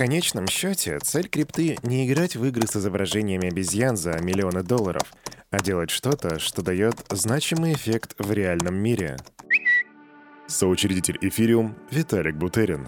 конечном счете, цель крипты не играть в игры с изображениями обезьян за миллионы долларов, а делать что-то, что дает значимый эффект в реальном мире. Соучредитель Эфириум Виталик Бутерин.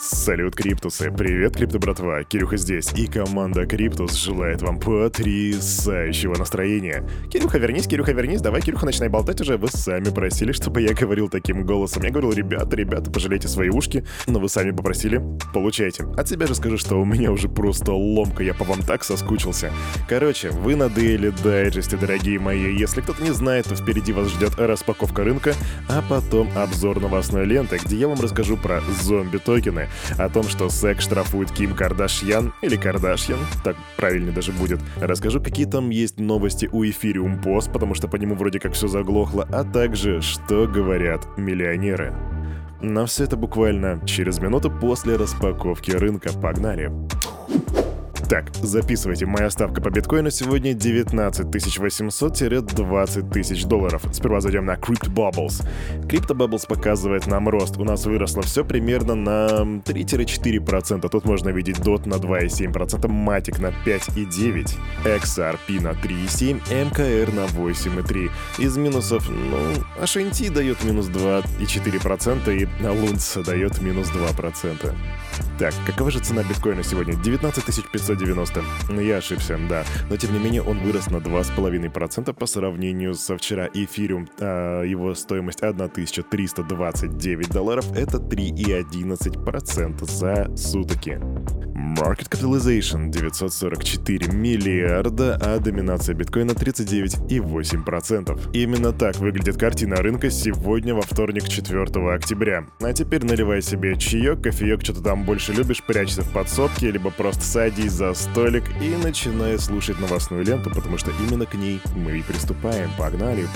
Салют, Криптусы! Привет, Крипто братва! Кирюха здесь, и команда Криптус желает вам потрясающего настроения. Кирюха, вернись, Кирюха, вернись, давай, Кирюха, начинай болтать уже. Вы сами просили, чтобы я говорил таким голосом. Я говорил, ребята, ребята, пожалейте свои ушки, но вы сами попросили, получайте. От себя же скажу, что у меня уже просто ломка, я по вам так соскучился. Короче, вы на Daily Дайджесте, дорогие мои. Если кто-то не знает, то впереди вас ждет распаковка рынка, а потом обзор новостной ленты, где я вам расскажу про зомби-токены, о том, что Сэк штрафует Ким Кардашьян, или Кардашьян, так правильно даже будет. Расскажу, какие там есть новости у Эфириум Пост, потому что по нему вроде как все заглохло, а также, что говорят миллионеры. Но все это буквально через минуту после распаковки рынка. Погнали! Так, записывайте, моя ставка по биткоину сегодня 19 800-20 тысяч долларов. Сперва зайдем на Crypt Bubbles. Crypto Bubbles показывает нам рост. У нас выросло все примерно на 3-4%. Тут можно видеть DOT на 2,7%, Matic на 5,9%, XRP на 3,7%, MKR на 8,3%. Из минусов, ну, HNT дает минус 2,4% и Лунца дает минус 2%. Так, какова же цена биткоина сегодня? 19 500 90. Я ошибся, да. Но тем не менее он вырос на 2,5% по сравнению со вчера. Эфириум, э, его стоимость 1329 долларов, это 3,11% за сутки. Market Capitalization 944 миллиарда, а доминация биткоина 39,8%. Именно так выглядит картина рынка сегодня во вторник 4 октября. А теперь наливай себе чаек, кофеек, что-то там больше любишь, прячься в подсобке, либо просто садись за столик и начинай слушать новостную ленту, потому что именно к ней мы и приступаем. Погнали!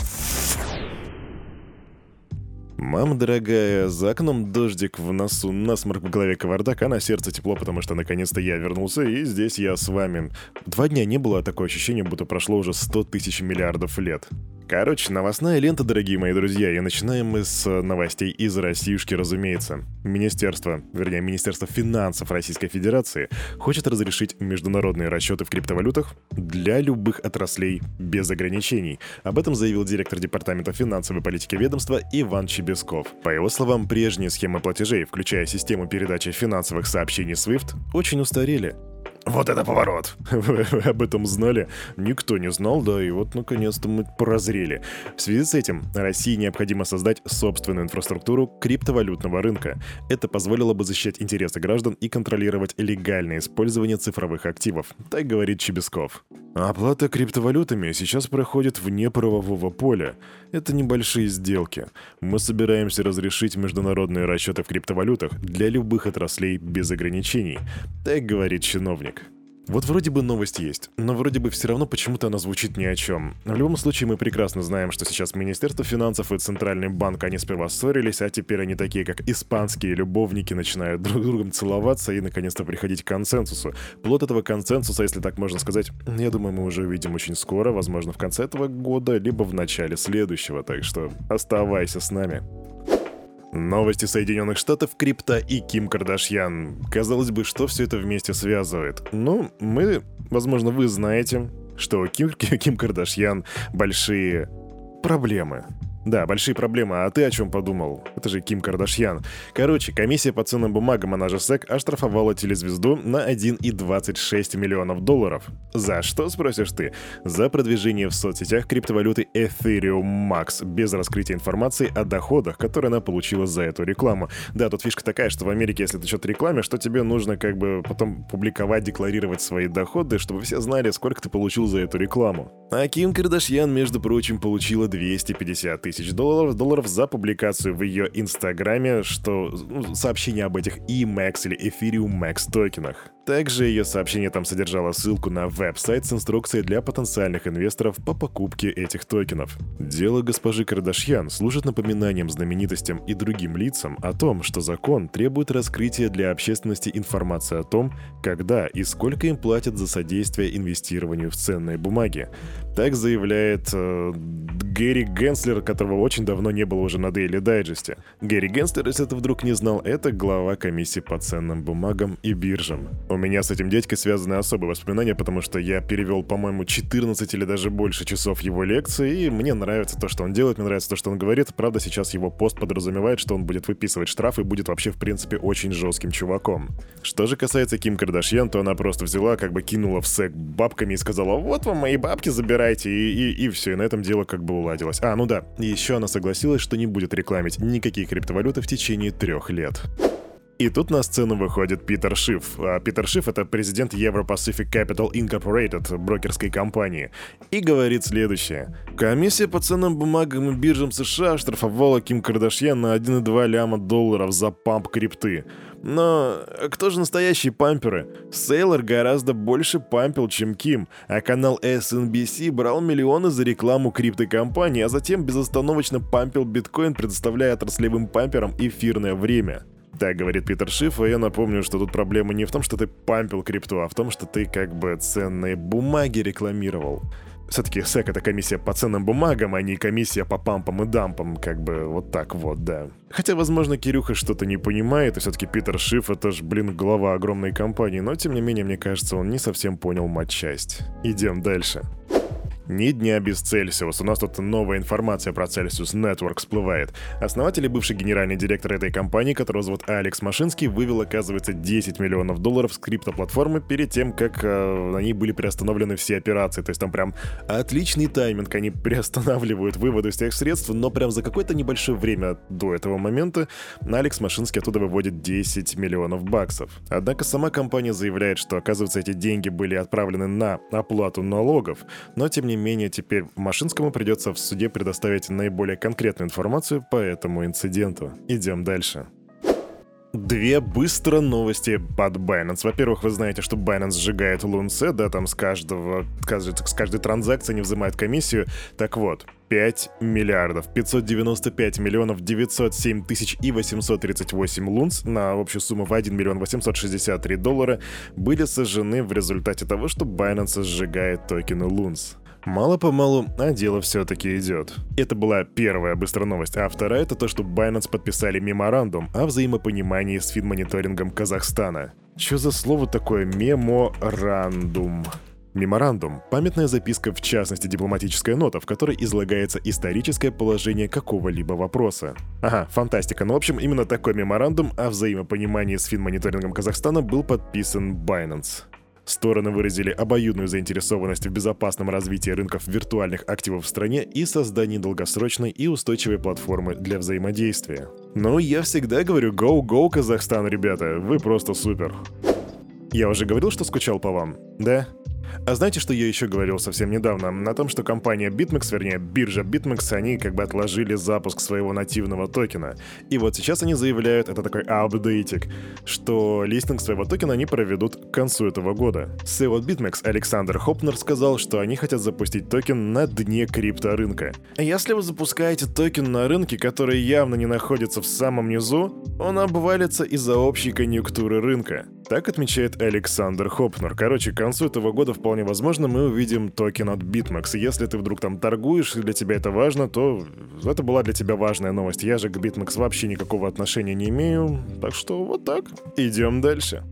Мама дорогая, за окном дождик в носу, насморк в голове кавардак, а на сердце тепло, потому что наконец-то я вернулся, и здесь я с вами. Два дня не было, такое ощущение, будто прошло уже 100 тысяч миллиардов лет. Короче, новостная лента, дорогие мои друзья, и начинаем мы с новостей из Россиюшки, разумеется. Министерство, вернее, Министерство финансов Российской Федерации хочет разрешить международные расчеты в криптовалютах для любых отраслей без ограничений. Об этом заявил директор Департамента финансовой политики ведомства Иван Чебесков. По его словам, прежние схемы платежей, включая систему передачи финансовых сообщений SWIFT, очень устарели. Вот это поворот! Вы, об этом знали? Никто не знал, да, и вот наконец-то мы прозрели. В связи с этим России необходимо создать собственную инфраструктуру криптовалютного рынка. Это позволило бы защищать интересы граждан и контролировать легальное использование цифровых активов, так говорит Чебесков. Оплата криптовалютами сейчас проходит вне правового поля. Это небольшие сделки. Мы собираемся разрешить международные расчеты в криптовалютах для любых отраслей без ограничений, так говорит чиновник. Вот вроде бы новость есть, но вроде бы все равно почему-то она звучит ни о чем. В любом случае мы прекрасно знаем, что сейчас Министерство финансов и Центральный банк, они сперва ссорились, а теперь они такие, как испанские любовники, начинают друг с другом целоваться и наконец-то приходить к консенсусу. Плод этого консенсуса, если так можно сказать, я думаю, мы уже увидим очень скоро, возможно в конце этого года, либо в начале следующего, так что оставайся с нами. Новости Соединенных Штатов, крипта и Ким Кардашьян. Казалось бы, что все это вместе связывает? Ну, мы, возможно, вы знаете, что Ким, Ким Кардашьян большие проблемы. Да, большие проблемы, а ты о чем подумал? Это же Ким Кардашьян. Короче, комиссия по ценным бумагам, она же СЭК, оштрафовала телезвезду на 1,26 миллионов долларов. За что, спросишь ты? За продвижение в соцсетях криптовалюты Ethereum Max, без раскрытия информации о доходах, которые она получила за эту рекламу. Да, тут фишка такая, что в Америке, если ты что-то рекламе, что тебе нужно как бы потом публиковать, декларировать свои доходы, чтобы все знали, сколько ты получил за эту рекламу. А Ким Кардашьян, между прочим, получила 250 тысяч тысяч долларов, долларов за публикацию в ее инстаграме, что ну, сообщение об этих EMAX или Ethereum Max токенах. Также ее сообщение там содержало ссылку на веб-сайт с инструкцией для потенциальных инвесторов по покупке этих токенов. Дело госпожи Кардашьян служит напоминанием знаменитостям и другим лицам о том, что закон требует раскрытия для общественности информации о том, когда и сколько им платят за содействие инвестированию в ценные бумаги. Так заявляет э, Гэри Генслер, которого очень давно не было уже на Daily Digest. Гэри Генслер, если ты вдруг не знал, это глава комиссии по ценным бумагам и биржам. У меня с этим дядькой связаны особые воспоминания, потому что я перевел, по-моему, 14 или даже больше часов его лекции, и мне нравится то, что он делает, мне нравится то, что он говорит. Правда, сейчас его пост подразумевает, что он будет выписывать штрафы и будет вообще, в принципе, очень жестким чуваком. Что же касается Ким Кардашьян, то она просто взяла, как бы кинула в сек бабками и сказала, вот вам мои бабки, забирайте, и, и, и все, и на этом дело как бы уладилось. А, ну да, еще она согласилась, что не будет рекламить никакие криптовалюты в течение трех лет. И тут на сцену выходит Питер Шиф. А Питер Шиф — это президент Euro Pacific Capital Incorporated, брокерской компании, и говорит следующее. Комиссия по ценным бумагам и биржам США штрафовала Ким Кардашьян на 1,2 ляма долларов за памп крипты. Но кто же настоящие памперы? Сейлор гораздо больше пампил, чем Ким, а канал SNBC брал миллионы за рекламу криптокомпании, а затем безостановочно пампил биткоин, предоставляя отраслевым памперам эфирное время. Так говорит Питер Шиф, и я напомню, что тут проблема не в том, что ты пампил крипту, а в том, что ты как бы ценные бумаги рекламировал. Все-таки СЭК это комиссия по ценным бумагам, а не комиссия по пампам и дампам, как бы вот так вот, да. Хотя, возможно, Кирюха что-то не понимает, и все-таки Питер Шиф это ж, блин, глава огромной компании, но тем не менее, мне кажется, он не совсем понял мать-часть. Идем дальше. Ни дня без Цельсиус. У нас тут новая информация про Celsius Network всплывает. Основатель и бывший генеральный директор этой компании, которого зовут Алекс Машинский, вывел, оказывается, 10 миллионов долларов с криптоплатформы перед тем, как э, на ней были приостановлены все операции. То есть там прям отличный тайминг. Они приостанавливают выводы всех средств, но прям за какое-то небольшое время до этого момента Алекс Машинский оттуда выводит 10 миллионов баксов. Однако сама компания заявляет, что, оказывается, эти деньги были отправлены на оплату налогов, но тем не не менее, теперь Машинскому придется в суде предоставить наиболее конкретную информацию по этому инциденту. Идем дальше. Две быстро новости под Binance. Во-первых, вы знаете, что Binance сжигает лунце, да, там с каждого, с каждой транзакции не взимает комиссию. Так вот, 5 миллиардов 595 миллионов 907 тысяч и 838 лунс на общую сумму в 1 миллион 863 доллара были сожжены в результате того, что Binance сжигает токены лунс. Мало-помалу, а дело все-таки идет. Это была первая быстрая новость, а вторая это то, что Binance подписали меморандум о взаимопонимании с финмониторингом Казахстана. Что за слово такое меморандум? Меморандум – памятная записка, в частности дипломатическая нота, в которой излагается историческое положение какого-либо вопроса. Ага, фантастика. Ну, в общем, именно такой меморандум о взаимопонимании с финмониторингом Казахстана был подписан Binance. Стороны выразили обоюдную заинтересованность в безопасном развитии рынков виртуальных активов в стране и создании долгосрочной и устойчивой платформы для взаимодействия. Ну, я всегда говорю «Go-Go, Казахстан, ребята, вы просто супер». Я уже говорил, что скучал по вам, да? А знаете, что я еще говорил совсем недавно? На том, что компания BitMEX, вернее, биржа BitMEX, они как бы отложили запуск своего нативного токена. И вот сейчас они заявляют, это такой апдейтик, что листинг своего токена они проведут к концу этого года. CEO BitMEX Александр Хопнер сказал, что они хотят запустить токен на дне крипторынка. Если вы запускаете токен на рынке, который явно не находится в самом низу, он обвалится из-за общей конъюнктуры рынка. Так отмечает Александр Хопнер. Короче, к концу этого года вполне возможно мы увидим токен от BitMEX. Если ты вдруг там торгуешь, и для тебя это важно, то это была для тебя важная новость. Я же к BitMEX вообще никакого отношения не имею. Так что вот так. Идем дальше.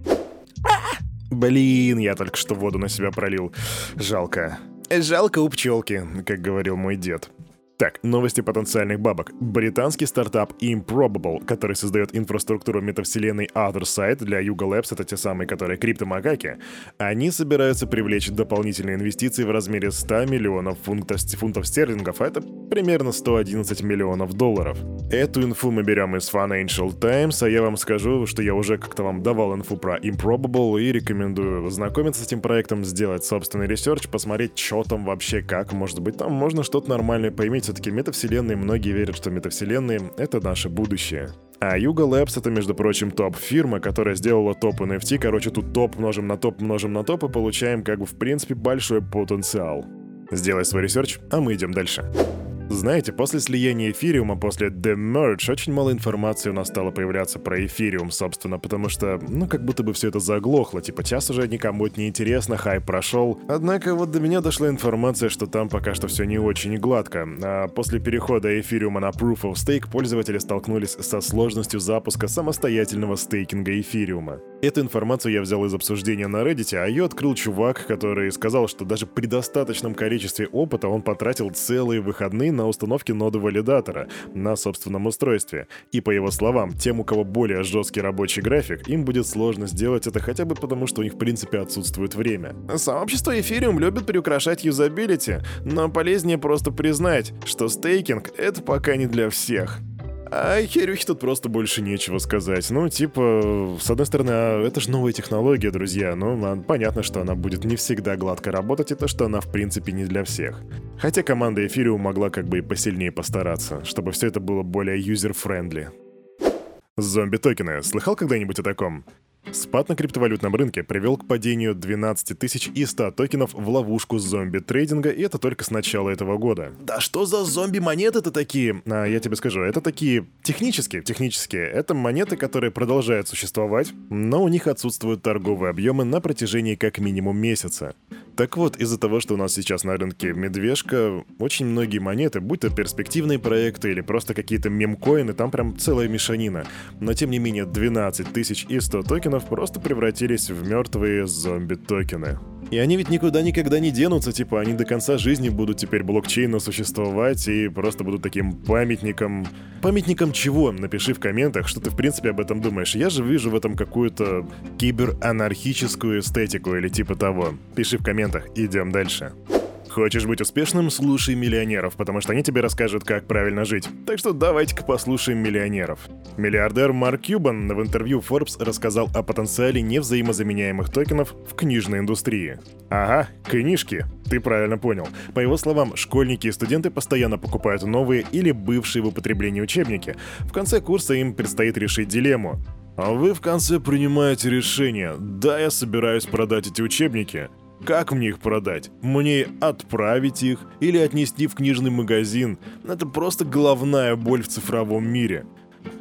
Блин, я только что воду на себя пролил. Жалко. Жалко у пчелки, как говорил мой дед. Так, новости потенциальных бабок. Британский стартап Improbable, который создает инфраструктуру метавселенной Otherside для Yuga Labs, это те самые, которые криптомакаки, они собираются привлечь дополнительные инвестиции в размере 100 миллионов фунтов, стерлингов, а это примерно 111 миллионов долларов. Эту инфу мы берем из Financial Times, а я вам скажу, что я уже как-то вам давал инфу про Improbable и рекомендую ознакомиться с этим проектом, сделать собственный research, посмотреть, что там вообще, как, может быть, там можно что-то нормальное поиметь, все-таки метавселенные, многие верят, что метавселенные — это наше будущее. А Yuga Labs это, между прочим, топ-фирма, которая сделала топ NFT. Короче, тут топ множим на топ, множим на топ, и получаем, как бы, в принципе, большой потенциал. Сделай свой research, а мы идем дальше. Знаете, после слияния эфириума, после The Merge, очень мало информации у нас стало появляться про эфириум, собственно, потому что, ну, как будто бы все это заглохло, типа, щас уже никому это не интересно, хайп прошел. Однако вот до меня дошла информация, что там пока что все не очень гладко. А после перехода эфириума на Proof of Stake пользователи столкнулись со сложностью запуска самостоятельного стейкинга эфириума. Эту информацию я взял из обсуждения на Reddit, а ее открыл чувак, который сказал, что даже при достаточном количестве опыта он потратил целые выходные на установке ноды валидатора на собственном устройстве. И по его словам, тем, у кого более жесткий рабочий график, им будет сложно сделать это хотя бы потому, что у них в принципе отсутствует время. Сообщество Ethereum любит приукрашать юзабилити, но полезнее просто признать, что стейкинг — это пока не для всех. А Херюхе тут просто больше нечего сказать. Ну, типа, с одной стороны, а это же новая технология, друзья. Ну, понятно, что она будет не всегда гладко работать, и то, что она в принципе не для всех. Хотя команда Ethereum могла как бы и посильнее постараться, чтобы все это было более user-friendly. Зомби-токены. Слыхал когда-нибудь о таком? Спад на криптовалютном рынке привел к падению 12 тысяч и 100 токенов в ловушку зомби-трейдинга, и это только с начала этого года. Да что за зомби-монеты-то такие? А, я тебе скажу, это такие технические, технические. Это монеты, которые продолжают существовать, но у них отсутствуют торговые объемы на протяжении как минимум месяца. Так вот, из-за того, что у нас сейчас на рынке медвежка, очень многие монеты, будь то перспективные проекты или просто какие-то мемкоины, там прям целая мешанина. Но тем не менее, 12 тысяч и 100 токенов просто превратились в мертвые зомби-токены. И они ведь никуда никогда не денутся, типа они до конца жизни будут теперь блокчейна существовать и просто будут таким памятником... Памятником чего? Напиши в комментах, что ты в принципе об этом думаешь. Я же вижу в этом какую-то киберанархическую эстетику или типа того. Пиши в комментах, идем дальше. Хочешь быть успешным? Слушай миллионеров, потому что они тебе расскажут, как правильно жить. Так что давайте-ка послушаем миллионеров. Миллиардер Марк Кьюбан в интервью Forbes рассказал о потенциале невзаимозаменяемых токенов в книжной индустрии. Ага, книжки. Ты правильно понял. По его словам, школьники и студенты постоянно покупают новые или бывшие в употреблении учебники. В конце курса им предстоит решить дилемму. А вы в конце принимаете решение. Да, я собираюсь продать эти учебники. Как мне их продать? Мне отправить их или отнести в книжный магазин? Это просто головная боль в цифровом мире.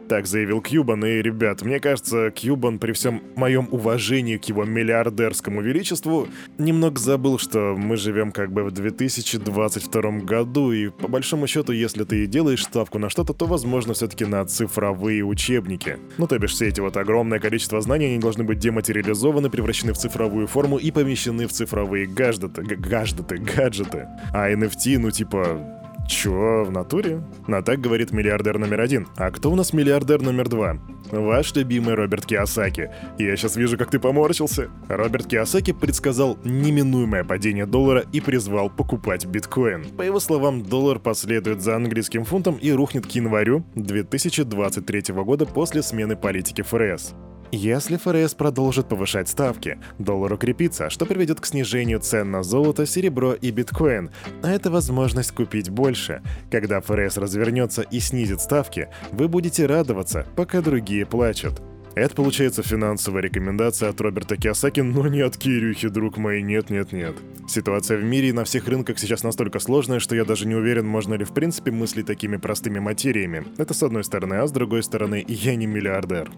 Так заявил Кьюбан, и, ребят, мне кажется, Кьюбан при всем моем уважении к его миллиардерскому величеству немного забыл, что мы живем как бы в 2022 году, и по большому счету, если ты делаешь ставку на что-то, то, возможно, все-таки на цифровые учебники. Ну, то бишь, все эти вот огромное количество знаний, они должны быть дематериализованы, превращены в цифровую форму и помещены в цифровые гаджеты, гаджеты, гаджеты. А NFT, ну, типа, Чё, в натуре? На так говорит миллиардер номер один. А кто у нас миллиардер номер два? Ваш любимый Роберт Киосаки. Я сейчас вижу, как ты поморщился. Роберт Киосаки предсказал неминуемое падение доллара и призвал покупать биткоин. По его словам, доллар последует за английским фунтом и рухнет к январю 2023 года после смены политики ФРС. Если ФРС продолжит повышать ставки, доллар укрепится, что приведет к снижению цен на золото, серебро и биткоин, а это возможность купить больше. Когда ФРС развернется и снизит ставки, вы будете радоваться, пока другие плачут. Это получается финансовая рекомендация от Роберта Киосаки, но не от Кирюхи, друг мой, нет-нет-нет. Ситуация в мире и на всех рынках сейчас настолько сложная, что я даже не уверен, можно ли в принципе мыслить такими простыми материями. Это с одной стороны, а с другой стороны, я не миллиардер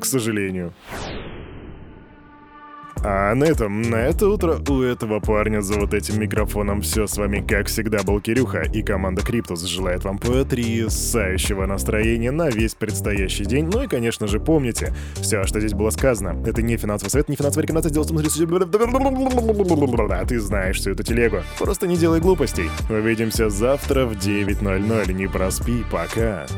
к сожалению. А на этом, на это утро у этого парня за вот этим микрофоном все с вами, как всегда, был Кирюха, и команда Криптус желает вам потрясающего настроения на весь предстоящий день. Ну и, конечно же, помните, все, что здесь было сказано, это не финансовый совет, не финансовая рекомендация, делать А ты знаешь всю эту телегу. Просто не делай глупостей. Увидимся завтра в 9.00, не проспи, пока.